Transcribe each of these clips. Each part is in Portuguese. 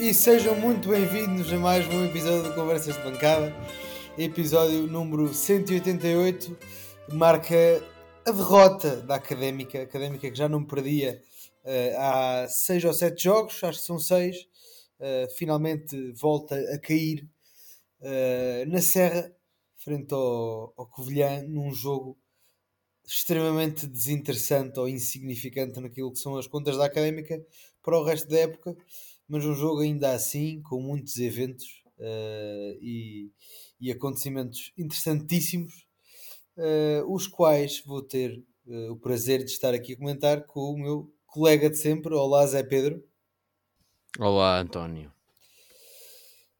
e sejam muito bem-vindos a mais um episódio de Conversas de Bancada. Episódio número 188 marca a derrota da Académica, Académica que já não perdia uh, há 6 ou 7 jogos, acho que são 6, uh, finalmente volta a cair uh, na Serra, frente ao, ao Covilhã, num jogo extremamente desinteressante ou insignificante naquilo que são as contas da Académica para o resto da época, mas um jogo ainda assim, com muitos eventos uh, e, e, acontecimentos interessantíssimos, uh, os quais vou ter uh, o prazer de estar aqui a comentar com o meu colega de sempre. Olá, Zé Pedro. Olá, António.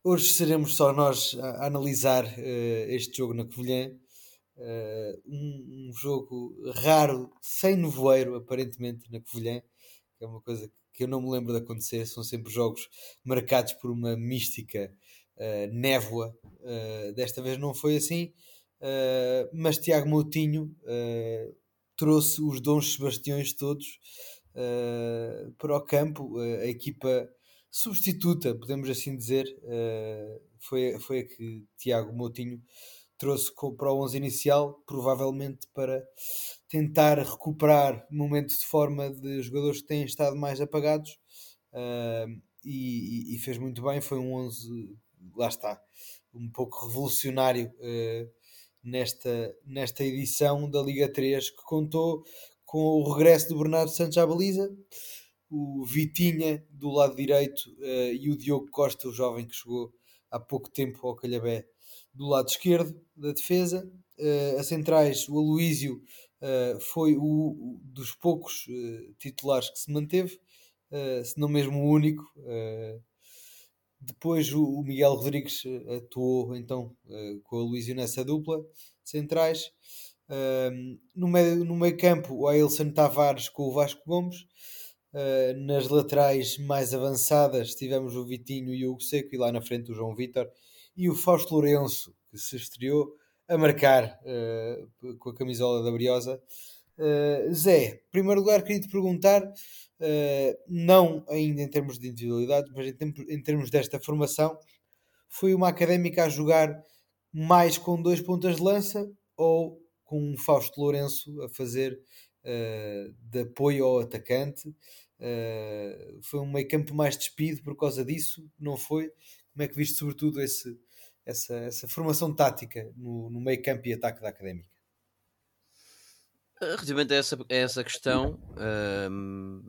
Hoje seremos só nós a, analisar este jogo na Covilhã Uh, um, um, jogo raro, sem nevoeiro, aparentemente, na Covilhã, que é uma coisa que eu não me lembro de acontecer. São sempre jogos marcados por uma mística uh, névoa. Uh, desta vez não foi assim, mas Tiago Moutinho trouxe os dons Sebastiões todos para o campo. a equipa substituta, podemos assim dizer, foi, foi a que Tiago Moutinho trouxe para o 11 inicial, provavelmente para tentar recuperar momentos de forma de jogadores que têm estado mais apagados uh, e, e, fez muito bem. Foi um 11, lá está, um pouco revolucionário uh, nesta, nesta edição da Liga 3 que contou com o regresso do Bernardo Santos à baliza, o Vitinha do lado direito uh, e o Diogo Costa, o jovem que chegou há pouco tempo ao Calhabé do lado esquerdo da defesa. Uh, a centrais, o Aloísio uh, foi o, dos poucos uh, titulares que se manteve, se não mesmo o único. depois o, Miguel Rodrigues atuou então com o Aloísio nessa dupla centrais. no, meio, no meio campo, o Ailson Tavares com o Vasco Gomes. nas laterais mais avançadas tivemos o Vitinho e o Hugo Seco e lá na frente o João Vitor e o Fausto Lourenço, que se estreou a marcar uh, com a camisola da Briosa. Uh, Zé, em primeiro lugar, queria te perguntar, uh, não ainda em termos de individualidade, mas em, em, termos desta formação, foi uma académica a jogar mais com dois pontas de lança ou com um Fausto Lourenço a fazer de apoio ao atacante? foi um meio campo mais despido por causa disso? Não foi? Como é que viste, sobretudo, esse, essa, essa formação tática no, no meio campo e ataque da Académica? Eh, relativamente a essa, a essa questão, hum,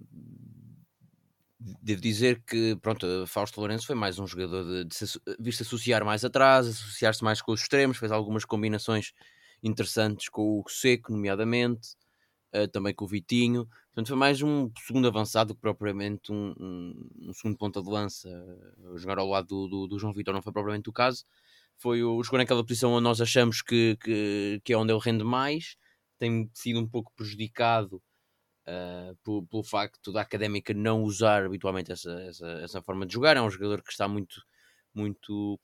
devo dizer que pronto, Fausto Lourenço foi mais um jogador de, de se, visto associar mais atrás, associar-se mais com os extremos, fez algumas combinações interessantes com o Seco, nomeadamente, uh, também com o Vitinho. Portanto, foi mais um segundo avançado que propriamente um, um, um segundo ponta de lança. Jogar ao lado do, do, do, João Vitor não foi propriamente o caso. Foi o jogar naquela posição onde nós achamos que, que, que é onde ele rende mais. Tem sido um pouco prejudicado uh, por, pelo facto da académica não usar habitualmente essa, essa, essa forma de jogar. É um jogador que está muito, muito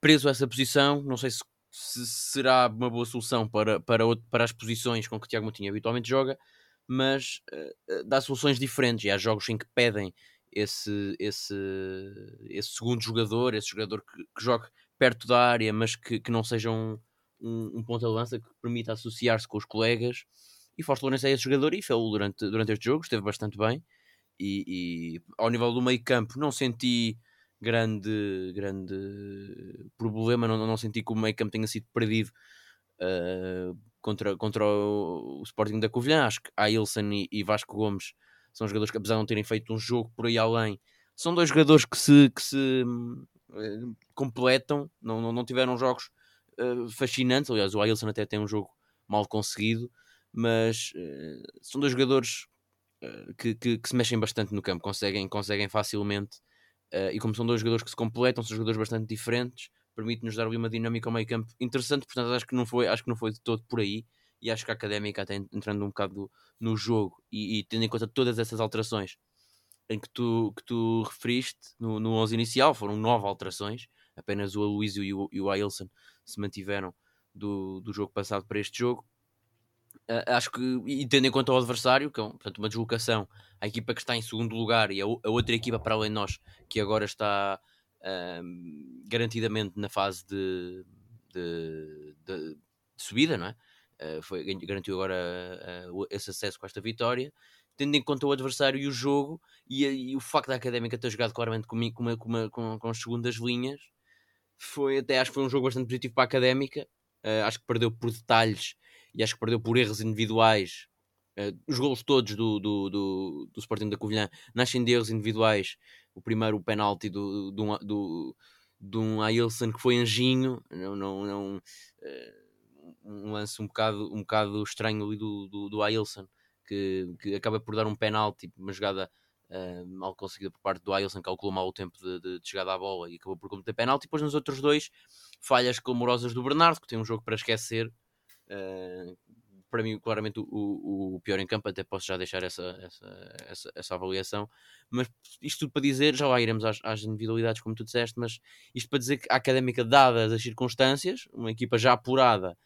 preso a essa posição. Não sei se, se será uma boa solução para, para, para as posições com que o Tiago Moutinho habitualmente joga mas uh, dá soluções diferentes. E há jogos em que pedem esse, esse, esse segundo jogador, esse jogador que, que jogue perto da área, mas que, que não seja um, um, um ponta de lança que permita associar-se com os colegas. E Fausto Lourenço é esse jogador e fez durante, durante este jogo, esteve bastante bem. E, e ao nível do meio campo, não senti grande, grande problema, não, não senti que o meio campo tenha sido perdido. Uh, contra, contra o, o Sporting da Covilhã. Acho que Ailson e, e Vasco Gomes são jogadores que, apesar de não terem feito um jogo por aí além, são dois jogadores que se, que se uh, completam, não, não, não, tiveram jogos uh, fascinantes. Aliás, o Ailson até tem um jogo mal conseguido, mas uh, são dois jogadores que, que, que, se mexem bastante no campo, conseguem, conseguem facilmente. e como são dois jogadores que se completam, são jogadores bastante diferentes permite-nos dar ali uma dinâmica ao meio campo interessante, portanto acho que não foi, acho que não foi de todo por aí e acho que a Académica até entrando um bocado no jogo e, e, tendo em conta todas essas alterações em que tu, que tu referiste no, no 11 inicial, foram nove alterações, apenas o Aloysio e o, e o Ailson se mantiveram do, do jogo passado para este jogo. Uh, acho que, e tendo em conta o adversário, que é um, portanto, uma deslocação, a equipa que está em segundo lugar e a, a outra equipa para além de nós, que agora está uh, garantidamente na fase de, de, de, subida, não é? Uh, foi, garantiu agora esse acesso com esta vitória, tendo em conta o adversário e o jogo, e, e o facto da Académica ter jogado claramente com, com, com, com, com as segundas linhas, foi até acho que foi um jogo bastante positivo para a Académica. acho que perdeu por detalhes e acho que perdeu por erros individuais. Uh, os golos todos do, do, do, do Sporting da Covilhã nascem de erros individuais. O primeiro, penalti do, do, do, do um Ailson que foi anjinho, não, não, não, uh, um lance um bocado, um bocado estranho ali do, do, do Ailson, que, que acaba por dar um penalti, uma jogada uh, mal conseguida por parte do Ailson, calculou mal o tempo de, de, de chegada à bola e acabou por cometer penalti. E depois nos outros dois, falhas clamorosas do Bernardo, que tem um jogo para esquecer, Uh, para mim, claramente, o, o, pior em campo, até posso já deixar essa, essa, essa, essa, avaliação. Mas isto tudo para dizer, já lá iremos às, às, individualidades, como tu disseste, mas isto para dizer que a académica, dadas as circunstâncias, uma equipa já apurada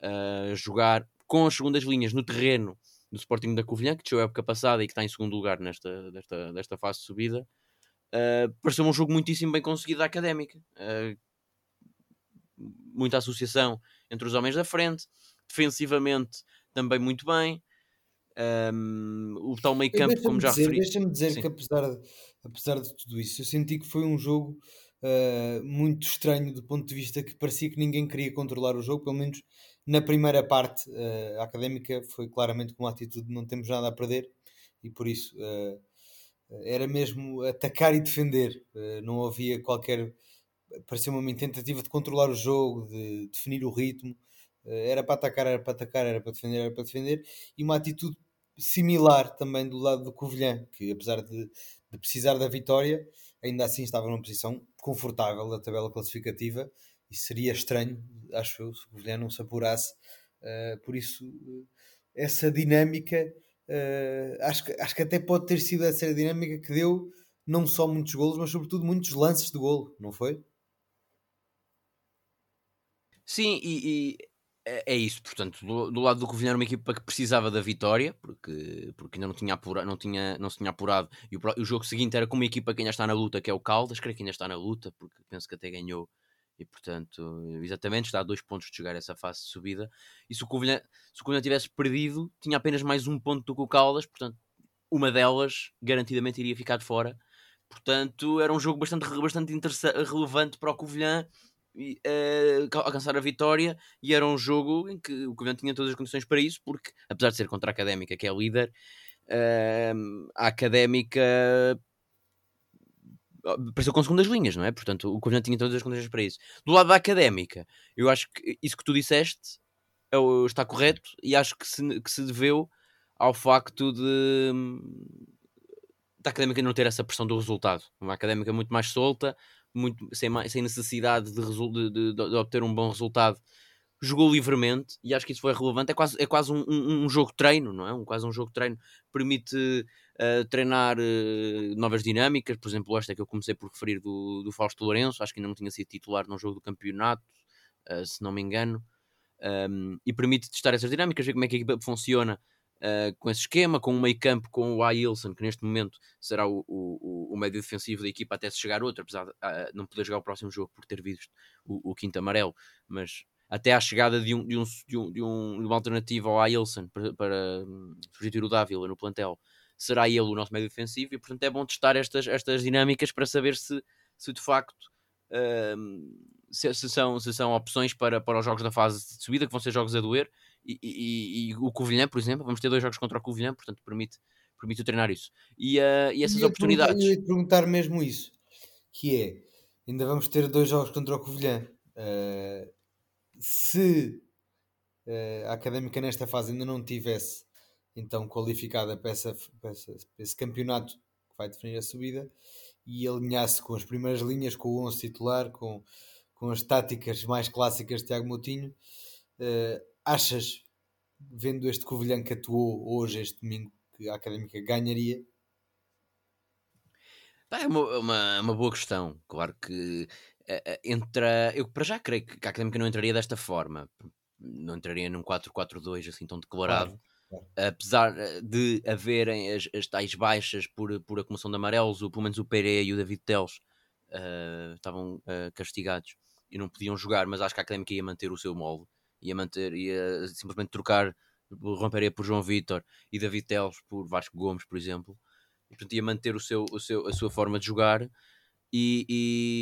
a uh, jogar com as segundas linhas no terreno do Sporting da Covilhã, que deixou a época passada e que está em segundo lugar nesta, desta, desta fase de subida, uh, pareceu um jogo muitíssimo bem conseguido da académica. Uh, muita associação entre os homens da frente, defensivamente também muito bem. Um, o tal meio campo, como já dizer, referi. Deixa-me dizer Sim. que apesar de, apesar de tudo isso, eu senti que foi um jogo uh, muito estranho do ponto de vista que parecia que ninguém queria controlar o jogo, pelo menos na primeira parte uh, académica foi claramente com uma atitude de não temos nada a perder e por isso uh, era mesmo atacar e defender, não havia qualquer parecia uma tentativa de controlar o jogo, de definir o ritmo. Eh, era para atacar, era para atacar, era para defender, era para defender. E uma atitude similar também do lado do Covilhã, que apesar de, de precisar da vitória, ainda assim estava numa posição confortável da tabela classificativa e seria estranho, acho eu, se o Covilhã não se apurasse. Uh, por isso, uh, essa dinâmica, uh, acho, que, acho que até pode ter sido essa dinâmica que deu não só muitos golos, mas sobretudo muitos lances de golo, não foi? Sim, e, e é, é isso. Portanto, do, do, lado do Covilhã era uma equipa que precisava da vitória, porque, porque ainda não tinha, apura, não, tinha, não se tinha apurado. E o, o, jogo seguinte era com uma equipa que ainda está na luta, que é o Caldas. Creio que ainda está na luta, porque penso que até ganhou. E portanto, exatamente, está a dois pontos de chegar a essa fase de subida. E se o Covilhã, se o Covilhã tivesse perdido, tinha apenas mais um ponto do que o Caldas, portanto, uma delas garantidamente iria ficar de fora. Portanto, era um jogo bastante, bastante relevante para o Covilhã uh, alcançar a vitória e era um jogo em que o Covilhã tinha todas as condições para isso, porque apesar de ser contra a Académica, que é líder, uh, a Académica apareceu com segundas linhas, não é? Portanto, o Covilhã tinha todas as condições para isso. Do lado da Académica, eu acho que isso que tu disseste é, está correto e acho que se, que se deveu ao facto de da académica não ter essa pressão do resultado. Uma académica muito mais solta, muito, sem, sem necessidade de, de, de, de, obter um bom resultado, jogou livremente e acho que isso foi relevante. É quase, é quase um, um, um jogo treino, não é? Um, quase um jogo treino. Permite uh, treinar uh, novas dinâmicas, por exemplo, esta que eu comecei por referir do, do Fausto Lourenço, acho que ainda não tinha sido titular num jogo do campeonato, uh, se não me engano. Um, e permite testar essas dinâmicas, ver como é que a equipa funciona uh, com esse esquema, com um meio campo com o Ailson, que neste momento será o, o, o médio defensivo da equipa até se chegar outro, apesar de uh, não poder jogar o próximo jogo por ter visto o, o quinto amarelo, mas até à chegada de, um, de, um, de, um, de, um, de uma alternativa ao Ailson para, para um, substituir o Dávila no plantel, será ele o nosso médio defensivo e portanto é bom testar estas, estas dinâmicas para saber se, se de facto uh, se, se, são, se são opções para, para os jogos da fase de subida, que vão ser jogos a doer, e, e, e, o Covilhã, por exemplo, vamos ter dois jogos contra o Covilhã, portanto permite, permite treinar isso. E, uh, e essas oportunidades. Eu ia perguntar mesmo isso, que é, ainda vamos ter dois jogos contra o Covilhã. Uh, se uh, a Académica nesta fase ainda não tivesse então qualificada para, essa, para, essa, para esse campeonato que vai definir a subida e alinhasse com as primeiras linhas, com o 11 titular, com, com as táticas mais clássicas de Tiago Moutinho, uh, achas, vendo este Covilhã que atuou hoje, este domingo, que a Académica ganharia? É uma, uma, uma boa questão. Claro que uh, entra. Eu para já creio que a Académica não entraria desta forma. não entraria num 4-4-2 assim tão declarado. Claro, claro. Apesar eh, de haverem as, as tais baixas por, por acumulação de amarelos, o, pelo menos o Pereira e o David Teles uh, estavam uh, castigados e não podiam jogar, mas acho que a Académica ia manter o seu molde, ia manter, ia simplesmente trocar o Pereira por João Vitor e David Teles por Vasco Gomes, por exemplo. E, portanto, ia manter o seu, o seu, a sua forma de jogar e,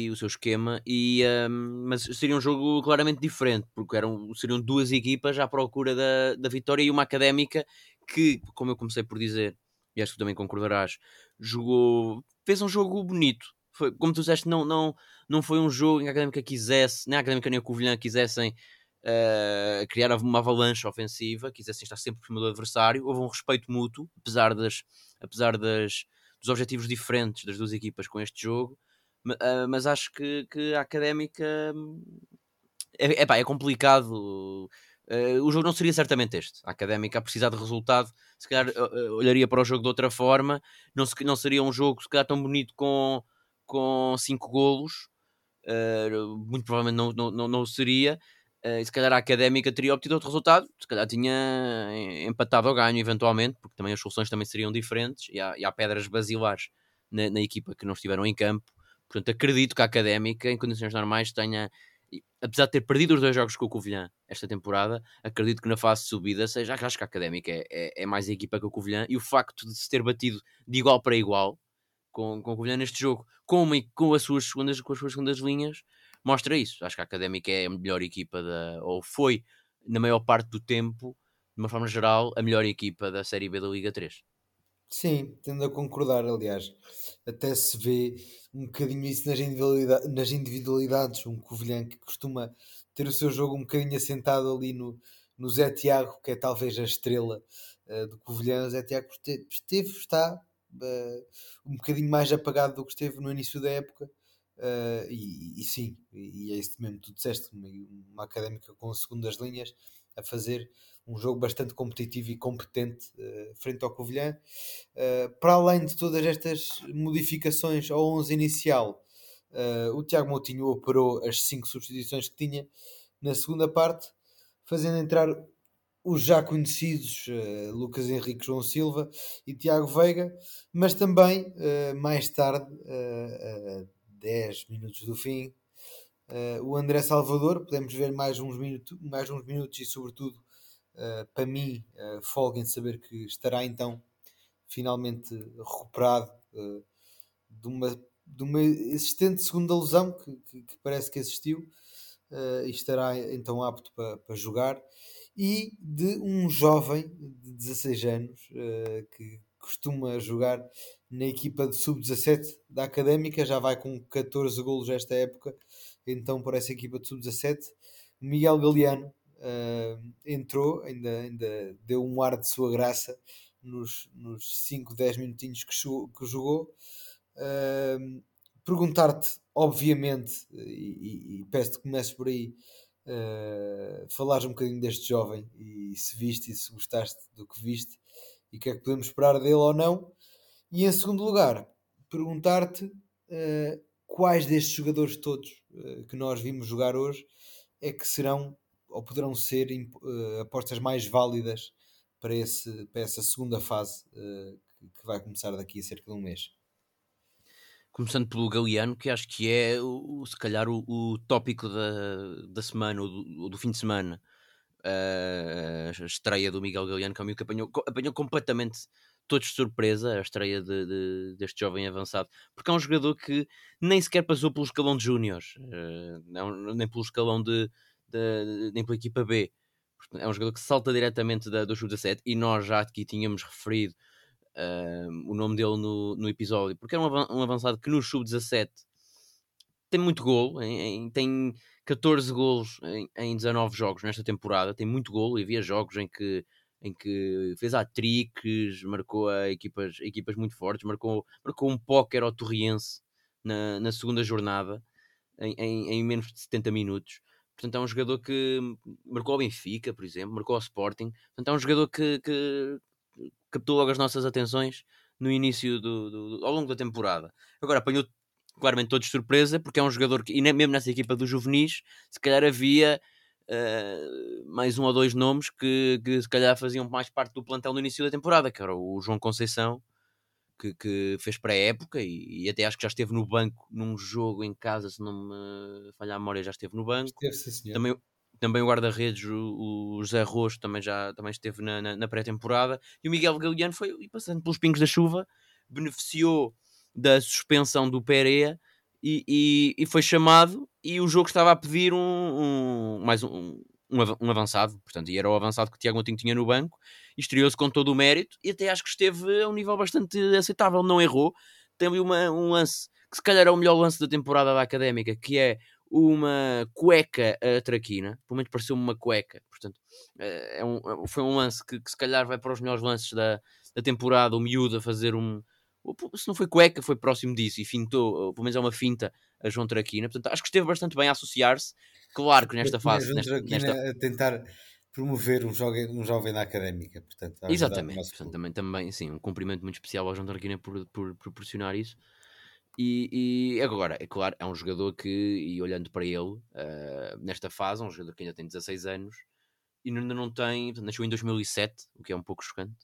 e o seu esquema, e, um, mas seria um jogo claramente diferente, porque eram, seriam duas equipas à procura da, da vitória e uma académica que, como eu comecei por dizer, e acho que também concordarás, jogou, fez um jogo bonito. Foi, como tu disseste, não, não, não foi um jogo em que a académica quisesse, nem a académica nem a Covilhã quisessem uh, criar uma avalanche ofensiva, quisessem estar sempre por cima do adversário. Houve um respeito mútuo, apesar, das, apesar das, dos objetivos diferentes das duas equipas com este jogo. Uh, mas acho que, que a académica é, é, pá, é complicado. Uh, o jogo não seria certamente este. A académica, a precisar de resultado, se calhar uh, olharia para o jogo de outra forma. Não, se, não seria um jogo, se calhar, tão bonito com, com cinco golos. muito provavelmente não, não, não, não seria. E se calhar a académica teria obtido outro resultado. Se calhar tinha empatado ao ganho, eventualmente, porque também as soluções também seriam diferentes. E há, e há pedras basilares na, na equipa que não estiveram em campo Portanto, acredito que a Académica, em condições normais, tenha, apesar de ter perdido os dois jogos com o Covilhã esta temporada, acredito que na fase de subida seja, acho que a Académica é, é, é, mais a equipa que o Covilhã, e o facto de se ter batido de igual para igual com, com o Covilhã neste jogo, com, uma, com, as suas segundas, com as suas segundas linhas, mostra isso. Acho que a Académica é a melhor equipa, da, ou foi, na maior parte do tempo, de uma forma geral, a melhor equipa da Série B da Liga 3. Sim, tendo a concordar, aliás. Até se vê um bocadinho isso nas, individualidade, nas individualidades. Um Covilhã que costuma ter o seu jogo um bocadinho assentado ali no, no Zé Tiago, que é talvez a estrela uh, do Covilhã. Zé Tiago esteve, está uh, um bocadinho mais apagado do que esteve no início da época. Uh, e, e, sim, e é isso mesmo, tu disseste, uma, uma académica com segundas linhas a fazer um jogo bastante competitivo e competente uh, frente ao Covilhã. Uh, para além de todas estas modificações ao 11 inicial, uh, o Tiago Moutinho operou as 5 substituições que tinha na segunda parte, fazendo entrar os já conhecidos Lucas Henrique João Silva e Tiago Veiga, mas também mais tarde, uh, 10 minutos do fim, o André Salvador, podemos ver mais uns, minutos, mais uns minutos e sobretudo uh, para mim, uh, folga em saber que estará então finalmente recuperado uh, de, uma, de uma existente segunda lesão que, que, que parece que existiu uh, e estará então apto para, para jogar. E de um jovem de 16 anos que costuma jogar na equipa de sub-17 da Académica, já vai com 14 golos esta época, então para essa equipa de sub-17, Miguel Galeano, uh, entrou, ainda, ainda deu um ar de sua graça nos, nos 5, 10 minutinhos que, que jogou. Uh, Perguntar-te, obviamente, e, e, e peço-te que comeces por aí, uh, falares um bocadinho deste jovem e se viste e se gostaste do que viste e o que é que podemos esperar dele ou não. E em segundo lugar, perguntar-te uh, quais destes jogadores todos uh, que nós vimos jogar hoje é que serão ou poderão ser uh, apostas mais válidas para, esse, para essa segunda fase que, vai começar daqui a cerca de um mês? Começando pelo Galeano, que acho que é o, se calhar o, o tópico da, da semana ou do, do fim de semana. A estreia do Miguel Galeano, que é que apanhou, apanhou completamente todos de surpresa a estreia de, de, deste jovem avançado, porque é um jogador que nem sequer passou pelo escalão de júniores, uh, nem pelo escalão de, de, nem pela equipa B. É um jogador que salta diretamente da, do sub-17 e nós já aqui tínhamos referido uh, o nome dele no, no episódio, porque é um, avançado que no sub-17 tem muito gol, em, em, tem 14 golos em, em 19 jogos nesta temporada, tem muito gol e havia jogos em que em que fez hat-tricks, marcou a equipas, equipas muito fortes, marcou, marcou um póquer ao Torriense na, na segunda jornada, em, em, em, menos de 70 minutos. Portanto, é um jogador que marcou ao Benfica, por exemplo, marcou ao Sporting. Portanto, é um jogador que, que captou logo as nossas atenções no início do, do, ao longo da temporada. Agora apanhou claramente todos de surpresa, porque é um jogador que, e mesmo nessa equipa dos juvenis, se calhar havia uh, mais um ou dois nomes que, que se calhar faziam mais parte do plantel no início da temporada, que era o João Conceição, que, que fez pré-época e, e, até acho que já esteve no banco num jogo em casa, se não me falhar a memória, já esteve no banco. Esteve, também, também o guarda-redes, o, o José Rosto, também já também esteve na, na, na pré-temporada. E o Miguel Galeano foi passando pelos pingos da chuva, beneficiou da suspensão do Pereira e, e, e, foi chamado. E o jogo estava a pedir um, um mais um, um, avançado, portanto, e era o avançado que o Tiago Moutinho tinha no banco, e estreou-se com todo o mérito, e até acho que esteve a um nível bastante aceitável, não errou. Ali uma, um lance que se calhar é o melhor lance da temporada da Académica, que é uma cueca a traquina, pelo menos pareceu-me uma cueca, portanto, eh, é um, foi um lance que, que, se calhar vai para os melhores lances da, da temporada, o miúdo a fazer um, se não foi cueca, foi próximo disso e fintou, pelo menos é uma finta a João Traquina, portanto acho que esteve bastante bem a associar-se, claro que nesta fase, nesta, nesta... a tentar promover um jovem, um jovem na académica, portanto, exatamente, portanto, também, também, sim, um cumprimento muito especial ao João Traquina por, por, proporcionar isso. E, e, agora, é claro, é um jogador que, e olhando para ele, uh, nesta fase, é um jogador que ainda tem 16 anos e ainda não tem, nasceu em 2007, o que é um pouco chocante.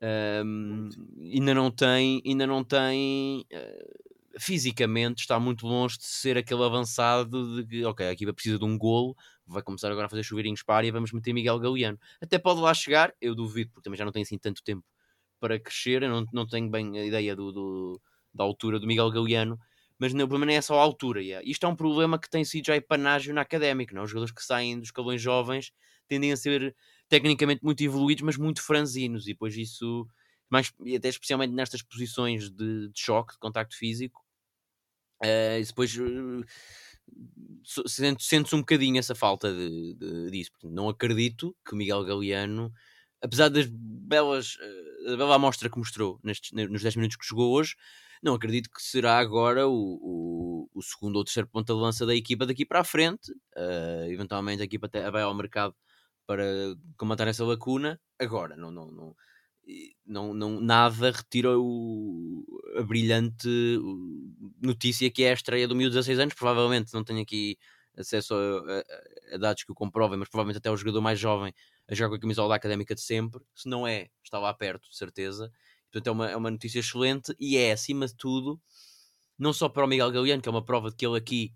Um, ainda não tem, ainda não tem uh, fisicamente está muito longe de ser aquele avançado de que, ok, a equipa precisa de um golo, vai começar agora a fazer chuveirinhos para a área, vamos meter Miguel Galeano. Até pode lá chegar, eu duvido, porque também já não tem assim tanto tempo para crescer, eu não, não tenho bem a ideia do, do da altura do Miguel Galeano, mas o problema não é só a altura. Yeah. Isto é um problema que tem sido já epanágio na académica, não? É? os jogadores que saem dos escalões jovens tendem a ser tecnicamente muito evoluídos, mas muito franzinos, e depois isso, mais, e até especialmente nestas posições de, de choque, de contacto físico, uh, depois uh, sentes um bocadinho essa falta de, de, disso. não acredito que Miguel Galeano, apesar das belas, uh, da bela amostra que mostrou nestes, nos 10 minutos que jogou hoje, não acredito que será agora o, o, o segundo ou terceiro ponto de lança da equipa daqui para a frente. Uh, eventualmente a equipa até vai ao mercado para combater essa lacuna. Agora, não, não, não, não, não nada retira o, a brilhante notícia que é a estreia do miúdo de 16 anos. Provavelmente não tenho aqui acesso a, a, a, dados que o comprovem, mas provavelmente até o jogador mais jovem a jogar com a camisola académica de sempre. Se não é, está lá perto, de certeza. Portanto, é uma, é uma notícia excelente e é, acima de tudo, não só para o Miguel Galeano, que é uma prova de que ele aqui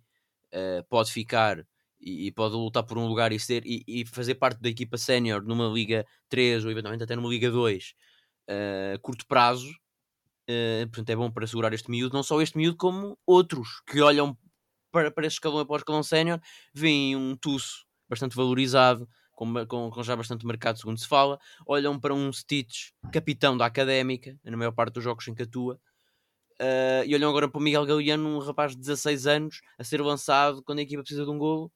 uh, pode ficar e, e, pode lutar por um lugar e, ser, e, e fazer parte da equipa sénior numa Liga 3 ou eventualmente até numa Liga 2 uh, eh, curto prazo. Uh, portanto, é bom para segurar este miúdo, não só este miúdo, como outros que olham para, para este escalão após escalão sénior, veem um Tusso bastante valorizado, com, com, com, já bastante mercado, segundo se fala, olham para um Stitch, capitão da académica, na maior parte dos jogos em que atua, uh, e olham agora para o Miguel Galeano, um rapaz de 16 anos, a ser lançado quando a equipa precisa de um golo,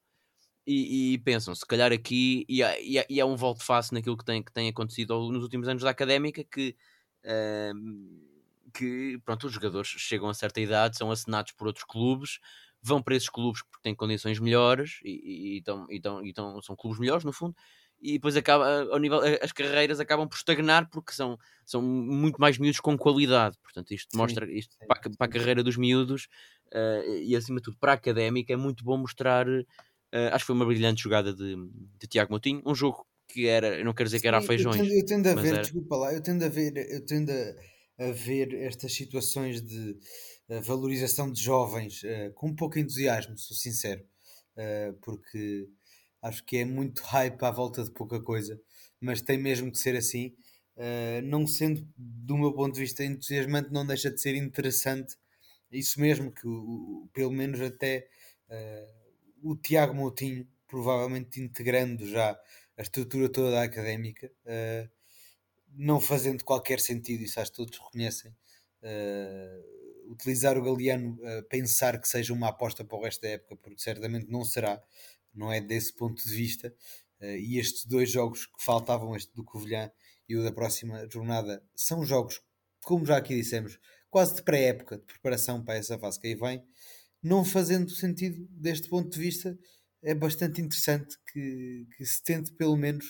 e, e, pensam, se calhar aqui, e, e, e é um volto face naquilo que tem, que tem acontecido nos últimos anos da académica, que, uh, que pronto, os jogadores chegam a certa idade, são assinados por outros clubes, vão para esses clubes porque têm condições melhores e, e, e, são clubes melhores no fundo e depois acaba ao nível as carreiras acabam por estagnar porque são, são muito mais miúdos com qualidade. Portanto isto sim, mostra isto sim, para, para, a carreira dos miúdos uh, e acima de tudo para a académica é muito bom mostrar uh, acho que foi uma brilhante jogada de, de Tiago Moutinho um jogo que era eu não quero dizer que era a feijões eu tendo, eu tendo a ver era... desculpa lá eu tendo a ver eu tendo a, a ver estas situações de valorização de jovens uh, com pouco entusiasmo, sou sincero, uh, porque acho que é muito hype à volta de pouca coisa, mas tem mesmo que ser assim. Uh, não sendo, do meu ponto de vista, entusiasmante, não deixa de ser interessante. Isso mesmo, que o, o, pelo menos até o Tiago Moutinho, provavelmente integrando já a estrutura toda da académica, não fazendo qualquer sentido, isso acho que todos reconhecem. Uh, utilizar o Galeano a pensar que seja uma aposta para o resto da época, porque certamente não será, não é desse ponto de vista. Uh, e estes dois jogos que faltavam, este do Covilhã e o da próxima jornada, são jogos, como já aqui dissemos, quase de pré-época, de preparação para essa fase que aí vem, não fazendo sentido deste ponto de vista. É bastante interessante que, que se tente, pelo menos,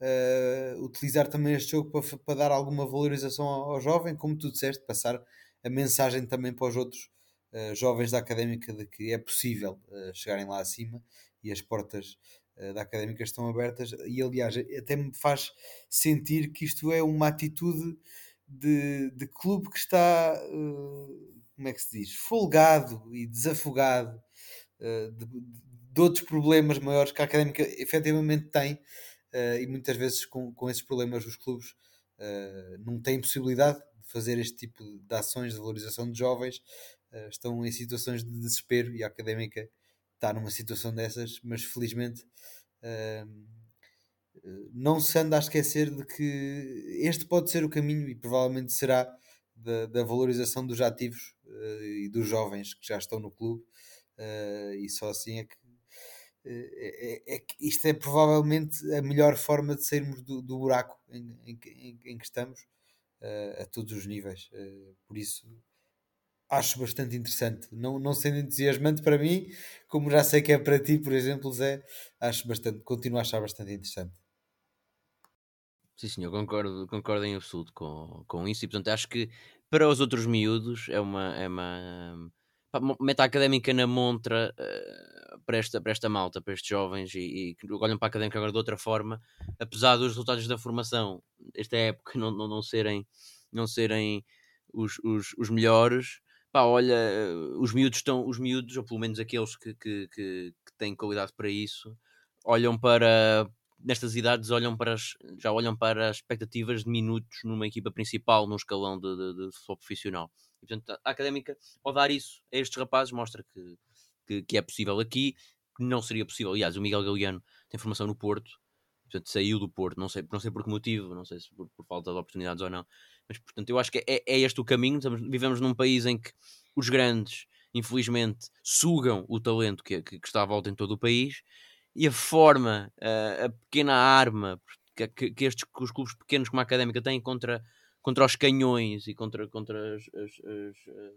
uh, utilizar também este jogo para, para dar alguma valorização ao, ao jovem, como tu disseste, passar a mensagem também para os outros uh, jovens da académica de que é possível uh, chegarem lá acima e as portas da académica estão abertas. E aliás, até me faz sentir que isto é uma atitude de, de clube que está, como é que se diz, folgado e desafogado de, de outros problemas maiores que a académica efetivamente tem. e muitas vezes com, com esses problemas os clubes uh, não têm possibilidade de fazer este tipo de ações de valorização de jovens, uh, estão em situações de desespero e a académica está numa situação dessas, mas felizmente uh, não se anda a esquecer de que este pode ser o caminho e provavelmente será da, da valorização dos ativos e dos jovens que já estão no clube, e só assim é que é, é, é, isto é provavelmente a melhor forma de sairmos do, do buraco em, em, em, em, que estamos uh, a todos os níveis. Uh, por isso acho bastante interessante. Não, não sendo entusiasmante para mim, como já sei que é para ti, por exemplo, Zé, acho bastante, continuo a achar bastante interessante. Sim, senhor, concordo, concordo em absoluto com, com isso e portanto acho que para os outros miúdos é uma, é uma meta académica na montra uh, para, esta, para esta malta, para estes jovens e, que olham para a académica agora de outra forma, apesar dos resultados da formação, esta época não, não, não serem, não serem os, os, os melhores. Pá, olha, os miúdos estão, os miúdos, ou pelo menos aqueles que, que, que, que têm qualidade para isso, olham para, nestas idades olham para as, já olham para as expectativas de minutos numa equipa principal, num escalão de, de, de futebol profissional. E, portanto, a académica, ao dar isso a estes rapazes, mostra que, que, que, é possível aqui, que não seria possível. Aliás, o Miguel Galeano tem formação no Porto, portanto, saiu do Porto, não sei, não sei por que motivo, não sei se por, por falta de oportunidades ou não, mas portanto, eu acho que é, é este o caminho. Estamos, vivemos num país em que os grandes, infelizmente, sugam o talento que, que, que está à volta em todo o país e a forma, a, a pequena arma que, que, que, estes que os clubes pequenos como a Académica têm contra contra os canhões e contra, contra as, as, as, eh,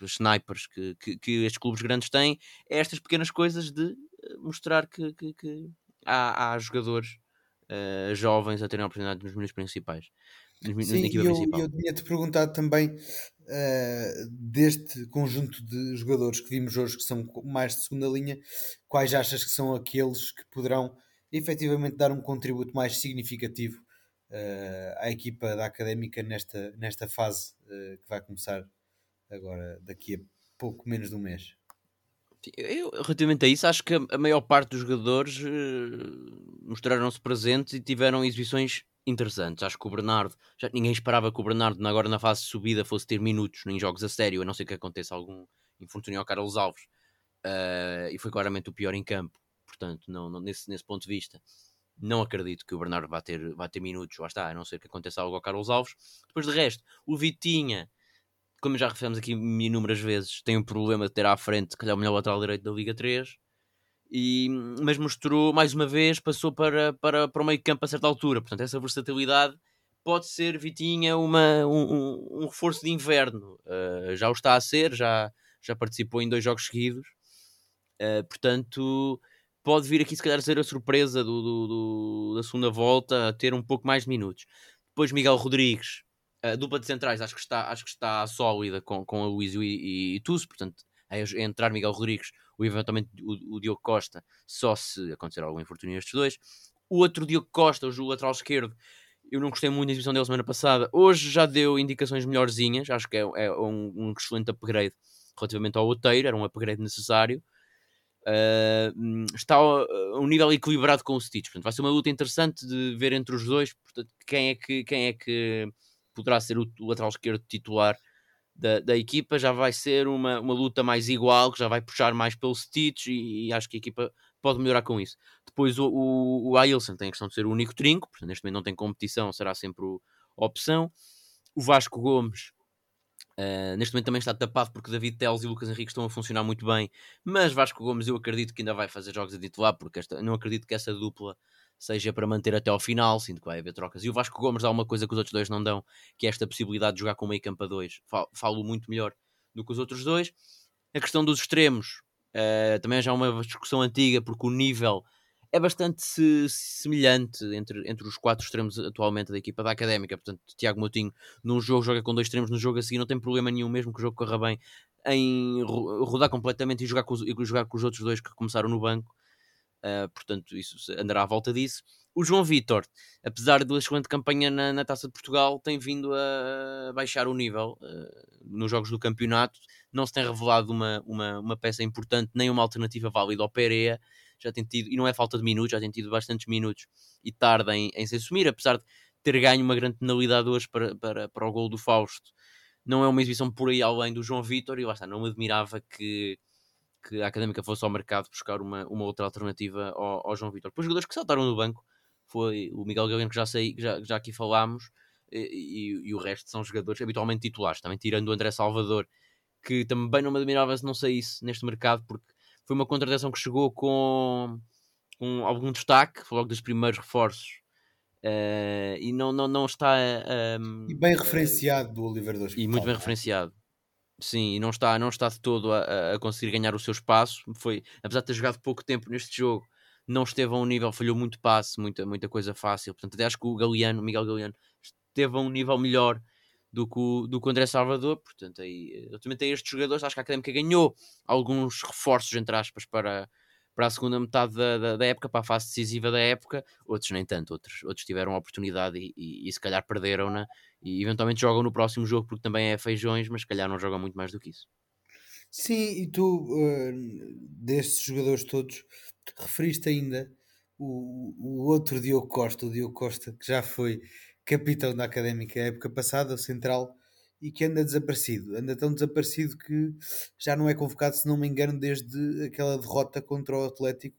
os snipers que, que, que, estes clubes grandes têm, é estas pequenas coisas de eh, mostrar que, que, que há, há, jogadores uh, jovens a terem oportunidade nos menus principais. Sim, eu, principal. eu tinha-te perguntado também uh, deste conjunto de jogadores que vimos hoje, que são mais de segunda linha, quais achas que são aqueles que poderão efetivamente dar um contributo mais significativo uh, à equipa da Académica nesta, nesta fase uh, que vai começar agora daqui a pouco menos de um mês. Eu, relativamente a isso, acho que a maior parte dos jogadores mostraram-se presentes e tiveram exibições interessantes. Acho que o Bernardo, já ninguém esperava que o Bernardo, agora na fase de subida, fosse ter minutos em jogos a sério, a não ser que aconteça algum infortúnio ao Carlos Alves. Uh, e foi claramente o pior em campo. Portanto, não, não, nesse, nesse ponto de vista, não acredito que o Bernardo vá ter, vá ter minutos, lá está, a não ser que aconteça algo ao Carlos Alves. Depois de resto, o Vitinha, como já referimos aqui inúmeras vezes, tem um problema de ter à frente, calhar o melhor lateral direito da Liga 3. E, mas mostrou, mais uma vez, passou para, para, para o meio campo a certa altura. Portanto, essa versatilidade pode ser, Vitinha, uma, um, um reforço de inverno. Uh, já o está a ser, já, já participou em dois jogos seguidos. Uh, portanto, pode vir aqui se calhar ser a surpresa do, do, do, da segunda volta a ter um pouco mais de minutos. Depois Miguel Rodrigues, a dupla de centrais, acho que está, acho que está sólida com, com a Luísio e, e, e Tusso, portanto, a entrar Miguel Rodrigues, eventualmente o, o Diogo Costa, só se acontecer algum infortúnio estes dois. O outro Diogo Costa, o lateral esquerdo, eu não gostei muito da exibição dele semana passada. Hoje já deu indicações melhorzinhas, acho que é, é um, um excelente upgrade relativamente ao Oteiro, era um upgrade necessário. Uh, está a um nível equilibrado com o Stitch. Portanto, vai ser uma luta interessante de ver entre os dois portanto, quem, é que, quem é que poderá ser o, o lateral esquerdo titular da, da, equipa. Já vai ser uma, uma luta mais igual, que já vai puxar mais pelo Stitch e, e acho que a equipa pode melhorar com isso. Depois o, o, o Ailson tem a questão de ser o único trinco, portanto, neste momento não tem competição, será sempre o, a opção. O Vasco Gomes Uh, neste momento também está tapado porque David Teles e Lucas Henrique estão a funcionar muito bem, mas Vasco Gomes eu acredito que ainda vai fazer jogos a titular, porque esta, não acredito que essa dupla seja para manter até ao final, sinto que vai haver trocas. E o Vasco Gomes dá uma coisa que os outros dois não dão, que é esta possibilidade de jogar com meio campo a dois. Falo, muito melhor do que os outros dois. A questão dos extremos uh, também já é uma discussão antiga, porque o nível é bastante semelhante entre, entre os quatro extremos atualmente da equipa da Académica. Portanto, Tiago Moutinho num jogo joga com dois extremos, no jogo a seguir não tem problema nenhum, mesmo que o jogo corra bem, em rodar completamente e jogar com, os, jogar com os outros dois que começaram no banco. Uh, portanto, isso andará à volta disso. O João Vitor, apesar da excelente campanha na, na, Taça de Portugal, tem vindo a baixar o nível uh, nos jogos do campeonato. Não se tem revelado uma, uma, uma peça importante, nem uma alternativa válida ao Pereira. Já tem tido, e não é falta de minutos, já tem tido bastantes minutos e tarda em, em se assumir, apesar de ter ganho uma grande penalidade hoje para, para, para o gol do Fausto. Não é uma exibição por aí além do João Vitor, e lá está, não me admirava que que a Académica fosse ao mercado buscar uma, uma outra alternativa ao, ao João Vitor. Depois, jogadores que saltaram no banco foi o Miguel Galeno, que já, sei, que já, já aqui falámos, e, e, e, o resto são jogadores habitualmente titulares, também tirando o André Salvador, que também não me admirava se não saísse neste mercado, porque foi uma contratação que chegou com, com algum destaque, foi logo dos primeiros reforços. Uh, e não, não, não está. Uh, e bem referenciado do Oliver dos E muito bem referenciado. Sim, e não está, não está de todo a, a conseguir ganhar o seu espaço. Foi, apesar de ter jogado pouco tempo neste jogo, não esteve a um nível, falhou muito passe, muita, muita coisa fácil. Portanto, até acho que o Galeano, Miguel Galeano, esteve a um nível melhor do que o, do que o André Salvador. Portanto, aí, ultimamente, estes jogadores, acho que a Académica ganhou alguns reforços, entre aspas, para, para a segunda metade da, da, da, época, para a fase decisiva da época, outros nem tanto, outros, outros tiveram a oportunidade e, e, e se calhar perderam-na e eventualmente jogam no próximo jogo porque também é feijões, mas se calhar não jogam muito mais do que isso. Sim, e tu, uh, destes jogadores todos, referiste ainda o, o outro Diogo Costa, o Diogo Costa, que já foi capitão da Académica a época passada, o central, e que anda desaparecido. Anda tão desaparecido que já não é convocado, se não me engano, desde aquela derrota contra o Atlético,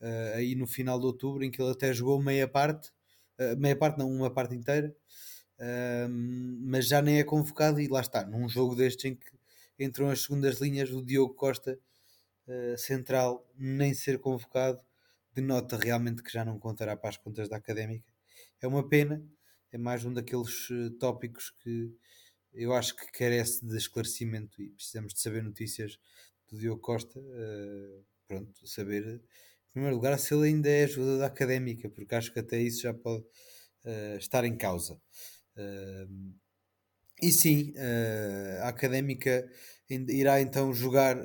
uh, aí no final de outubro, em que ele até jogou meia parte, uh, meia parte não, uma parte inteira, uh, mas já nem é convocado e lá está, num jogo destes em que entram as segundas linhas, o Diogo Costa, central, nem ser convocado, denota realmente que já não contará para as contas da Académica. É uma pena, é mais um daqueles tópicos que eu acho que carece de esclarecimento e precisamos de saber notícias do Diogo Costa. Uh, pronto, saber, em primeiro lugar, se ele ainda é ajuda da académica, porque acho que até isso já pode uh, estar em causa. Uh, e sim, a académica irá então jogar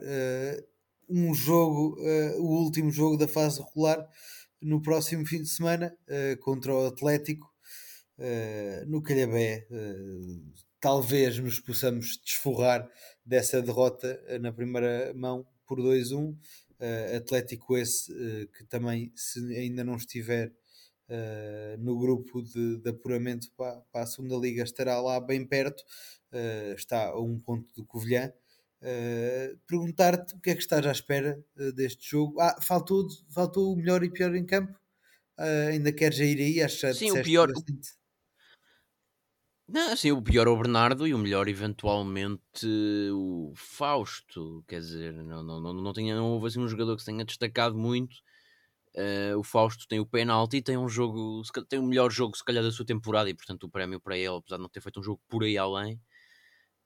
um jogo, o último jogo da fase regular, no próximo fim de semana contra o Atlético. no Calhabé, talvez nos possamos desforrar dessa derrota na primeira mão por 2-1. Uh, eh, Atlético esse uh, que também, se ainda não estiver uh, no grupo de, de apuramento para, para, a segunda liga, estará lá bem perto, está a um ponto do Covilhã. Perguntar-te o que é que estás à espera deste jogo. Ah, faltou, faltou o melhor e pior em campo. ainda queres ir aí? Acho que Sim, o pior, bastante não, assim, o pior é o Bernardo e o melhor, eventualmente, o Fausto. Quer dizer, não, não, não, não, tinha, não houve assim um jogador que se tenha destacado muito. Uh, o Fausto tem o penalti e tem um jogo, tem o melhor jogo, se calhar, da sua temporada, e portanto o prémio para ele, apesar de não ter feito um jogo por aí além,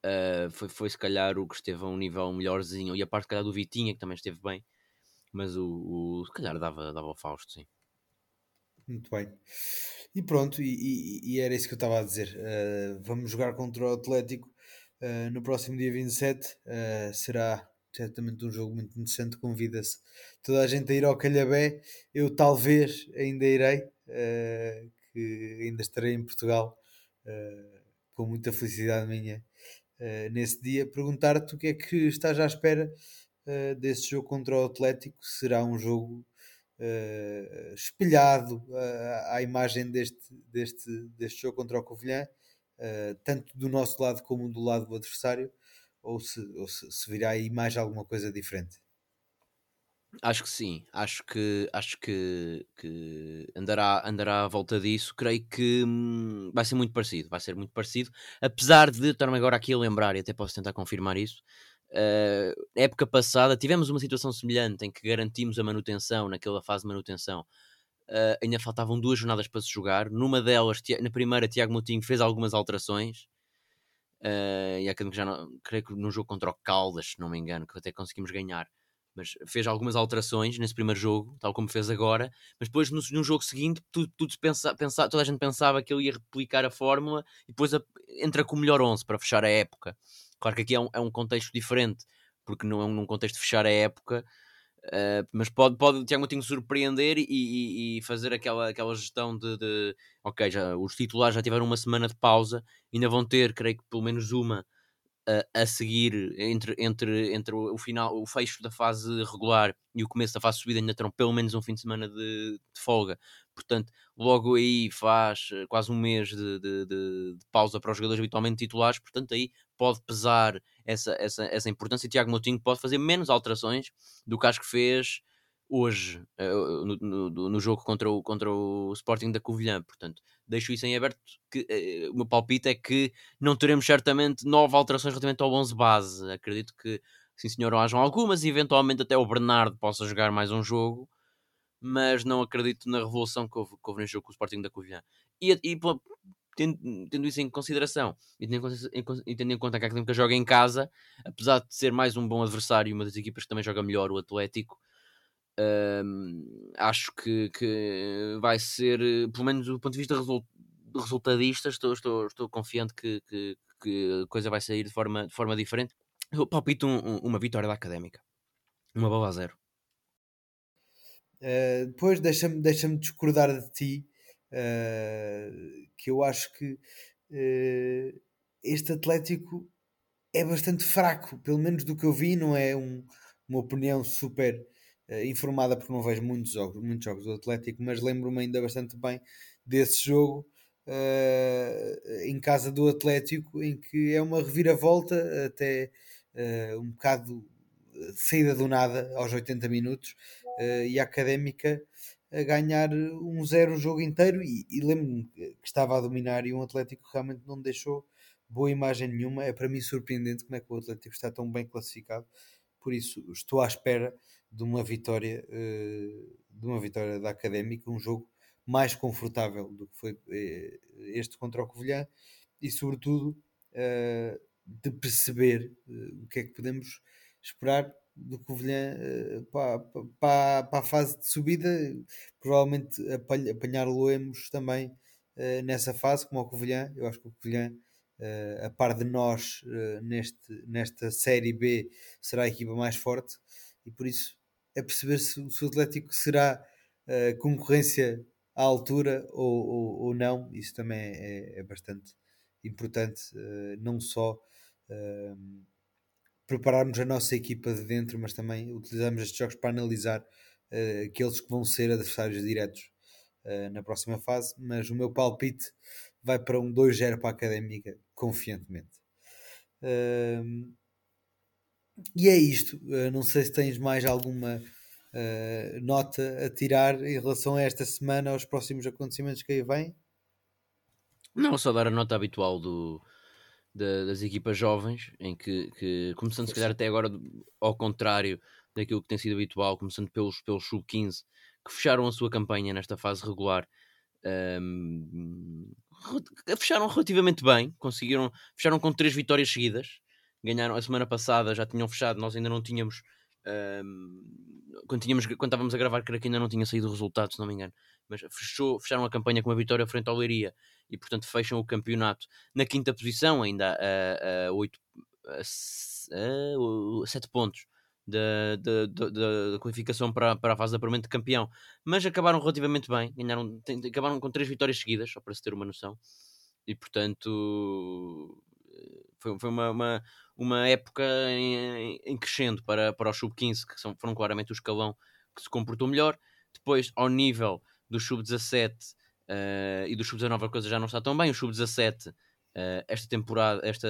uh, foi, foi se calhar o que esteve a um nível melhorzinho. E a parte, se calhar, do Vitinha, que também esteve bem, mas o, o se calhar dava, dava ao Fausto, sim. Muito bem. E pronto, e, e, e era isso que eu estava a dizer. Uh, vamos jogar contra o Atlético no próximo dia 27. Uh, eh, será certamente um jogo muito interessante. Convida-se toda a gente a ir ao Calhabé. Eu talvez ainda irei, que ainda estarei em Portugal com muita felicidade minha nesse dia. Perguntar-te o que é que estás à espera desse jogo contra o Atlético. Será um jogo uh, espelhado uh, à imagem deste, deste, deste jogo contra o Covilhã, uh, tanto do nosso lado como do lado do adversário, ou se, ou se, se virá aí mais alguma coisa diferente? Acho que sim, acho que acho que, que andará, andará à volta disso. Creio que hum, vai ser muito parecido, vai ser muito parecido, apesar de estar-me agora aqui a lembrar, e até posso tentar confirmar isso, Uh, época passada tivemos uma situação semelhante em que garantimos a manutenção naquela fase de manutenção. Uh, ainda faltavam duas jornadas para se jogar. Numa delas, na primeira, Tiago Moutinho fez algumas alterações. Uh, e acredito que já não, creio que no jogo contra o Caldas, se não me engano, que até conseguimos ganhar, mas fez algumas alterações nesse primeiro jogo, tal como fez agora. Mas depois, no, no jogo seguinte, tudo, tudo pensa, pensa, toda a gente pensava que ele ia replicar a fórmula e depois a, entra com o melhor 11 para fechar a época Claro que aqui é um, é um contexto diferente, porque não é um contexto de fechar a época, uh, mas pode, pode o Tiago Moutinho surpreender e, e, e, fazer aquela, aquela gestão de, de, ok, já, os titulares já tiveram uma semana de pausa, ainda vão ter, creio que pelo menos uma a, a seguir entre, entre, entre o final, o fecho da fase regular e o começo da fase subida ainda terão pelo menos um fim de semana de, de folga. Portanto, logo aí faz eh, quase um mês de, de, de, pausa para os jogadores habitualmente titulares, portanto aí pode pesar essa, essa, essa importância. Tiago Moutinho pode fazer menos alterações do que acho que fez hoje uh, no, no, no, jogo contra o, contra o Sporting da Covilhã. Portanto, deixo isso em aberto. Que, uh, o meu palpite é que não teremos certamente nove alterações relativamente ao 11 base. Acredito que, sim senhor, hajam algumas e eventualmente até o Bernardo possa jogar mais um jogo. Mas não acredito na revolução que houve, que houve no jogo com o Sporting da Covilhã. E, e tendo, tendo, isso em consideração e tendo em, tendo em conta que a Académica joga em casa, apesar de ser mais um bom adversário, uma das equipas que também joga melhor, o Atlético, acho que, que vai ser, pelo menos do ponto de vista result, resultadista, estou, estou, estou confiante que, que, que, a coisa vai sair de forma, de forma diferente. Eu palpito um, um, uma vitória da Académica. Uma bola a zero. Uh, depois deixa-me deixa discordar de ti, uh, que eu acho que uh, este Atlético é bastante fraco, pelo menos do que eu vi, não é um, uma opinião super uh, informada porque não vejo muitos jogos, muitos jogos do Atlético, mas lembro-me ainda bastante bem desse jogo em casa do Atlético, em que é uma reviravolta até um bocado saída do nada aos 80 minutos e a académica a ganhar um zero o jogo inteiro e, e lembro-me que estava a dominar e um Atlético realmente não deixou boa imagem nenhuma. É para mim surpreendente como é que o Atlético está tão bem classificado. Por isso estou à espera de uma vitória uh, de uma vitória da Académica, um jogo mais confortável do que foi eh, este contra o Covilhã e sobretudo uh, de perceber o que é que podemos esperar do Covilhã para, para, para, a fase de subida provavelmente apanhar-lo-emos também nessa fase como o Covilhã, eu acho que o Covilhã a par de nós neste, nesta série B será a equipa mais forte e por isso é perceber se, se o Atlético será concorrência à altura ou, ou, ou, não. Isso também é, é bastante importante, não só prepararmos a nossa equipa de dentro, mas também utilizarmos estes jogos para analisar aqueles que vão ser adversários diretos na próxima fase. Mas o meu palpite vai para um 2-0 para a Académica, confiantemente. Uh, e é isto. Uh, não sei se tens mais alguma uh, nota a tirar em relação a esta semana, aos próximos acontecimentos que aí vêm. Não, só dar a nota habitual do, da, das equipas jovens, em que, que começando se calhar até agora ao contrário daquilo que tem sido habitual, começando pelos, pelos sub-15, que fecharam a sua campanha nesta fase regular, um, fecharam relativamente bem, conseguiram, fecharam com três vitórias seguidas, ganharam a semana passada, já tinham fechado, nós ainda não tínhamos. Um, quando, tínhamos, quando estávamos a gravar, creio que ainda não tinha saído o resultado, se não me engano. Mas fechou, fecharam a campanha com uma vitória frente ao Leiria e, portanto, fecham o campeonato na quinta posição, ainda a, a, 8, a, a 7 pontos da, da, da, da, qualificação para, para a fase de apuramento de campeão. Mas acabaram relativamente bem, ganharam, acabaram com três vitórias seguidas, só para se ter uma noção. E, portanto, foi, foi uma, uma, uma época em, em crescendo para, para o sub-15, que são, foram claramente o escalão que se comportou melhor. Depois, ao nível do sub-17 uh, eh, e do sub-19, a coisa já não está tão bem. O sub-17, uh, eh, esta temporada, esta,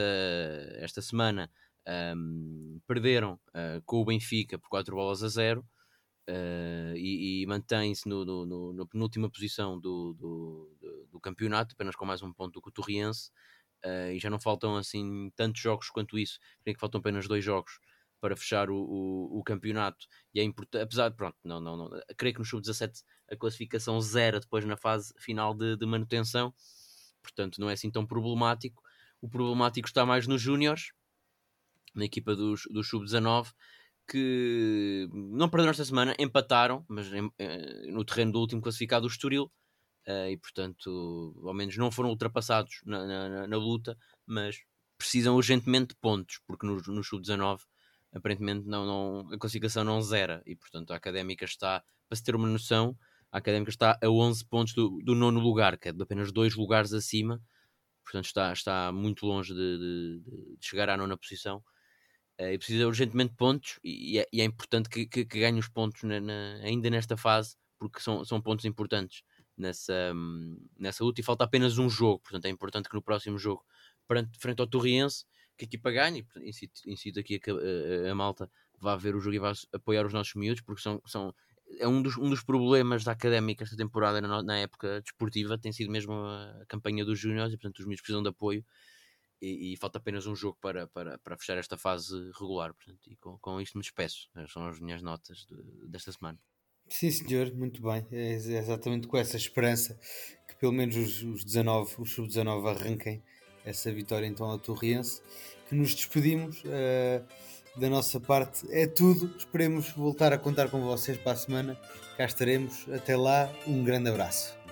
esta semana, um, ehm, perderam uh, com o Benfica por 4 bolas a 0. Uh, e, e mantém-se na penúltima posição do, do, do, do, campeonato, apenas com mais um ponto do que o Torriense. Uh, e já não faltam assim tantos jogos quanto isso, creio que faltam apenas dois jogos para fechar o, o, o campeonato. E é importante, apesar de, pronto, não, não, não, creio que no sub-17 a classificação zero depois na fase final de, de, manutenção, portanto não é assim tão problemático. O problemático está mais nos Júniors, na equipa dos, dos sub-19, que não perderam esta semana, empataram, mas em, eh, no terreno do último classificado, o Estoril, uh, e portanto, ao menos não foram ultrapassados na, na, na luta, mas precisam urgentemente de pontos, porque no, no sub-19 aparentemente não, não, a classificação não zera. E portanto a Académica está, para se ter uma noção, a Académica está a 11 pontos do, do nono lugar, que é de apenas dois lugares acima, portanto está, está muito longe de, de, de chegar à nona posição. Uh, e precisa urgentemente de pontos e, é, e é, importante que, que, que ganhe os pontos na, na, ainda nesta fase porque são, são pontos importantes nessa, nessa luta e falta apenas um jogo, portanto é importante que no próximo jogo frente, frente ao Torriense que a equipa ganhe, incito, incito aqui a, a, a, malta vá ver o jogo e vá apoiar os nossos miúdos porque são, são é um dos, um dos problemas da académica esta temporada na, na época desportiva tem sido mesmo a, campanha dos júniores e portanto os miúdos precisam de apoio e, e, falta apenas um jogo para, para, para fechar esta fase regular portanto, e com, com isto me despeço. São as minhas notas de, desta semana. Sim, senhor, muito bem. É exatamente com essa esperança que pelo menos os, os 19, os sub-19 arranquem essa vitória então ao Torriense. Que nos despedimos. Uh, da nossa parte é tudo. Esperemos voltar a contar com vocês para a semana. Cá estaremos. Até lá, um grande abraço.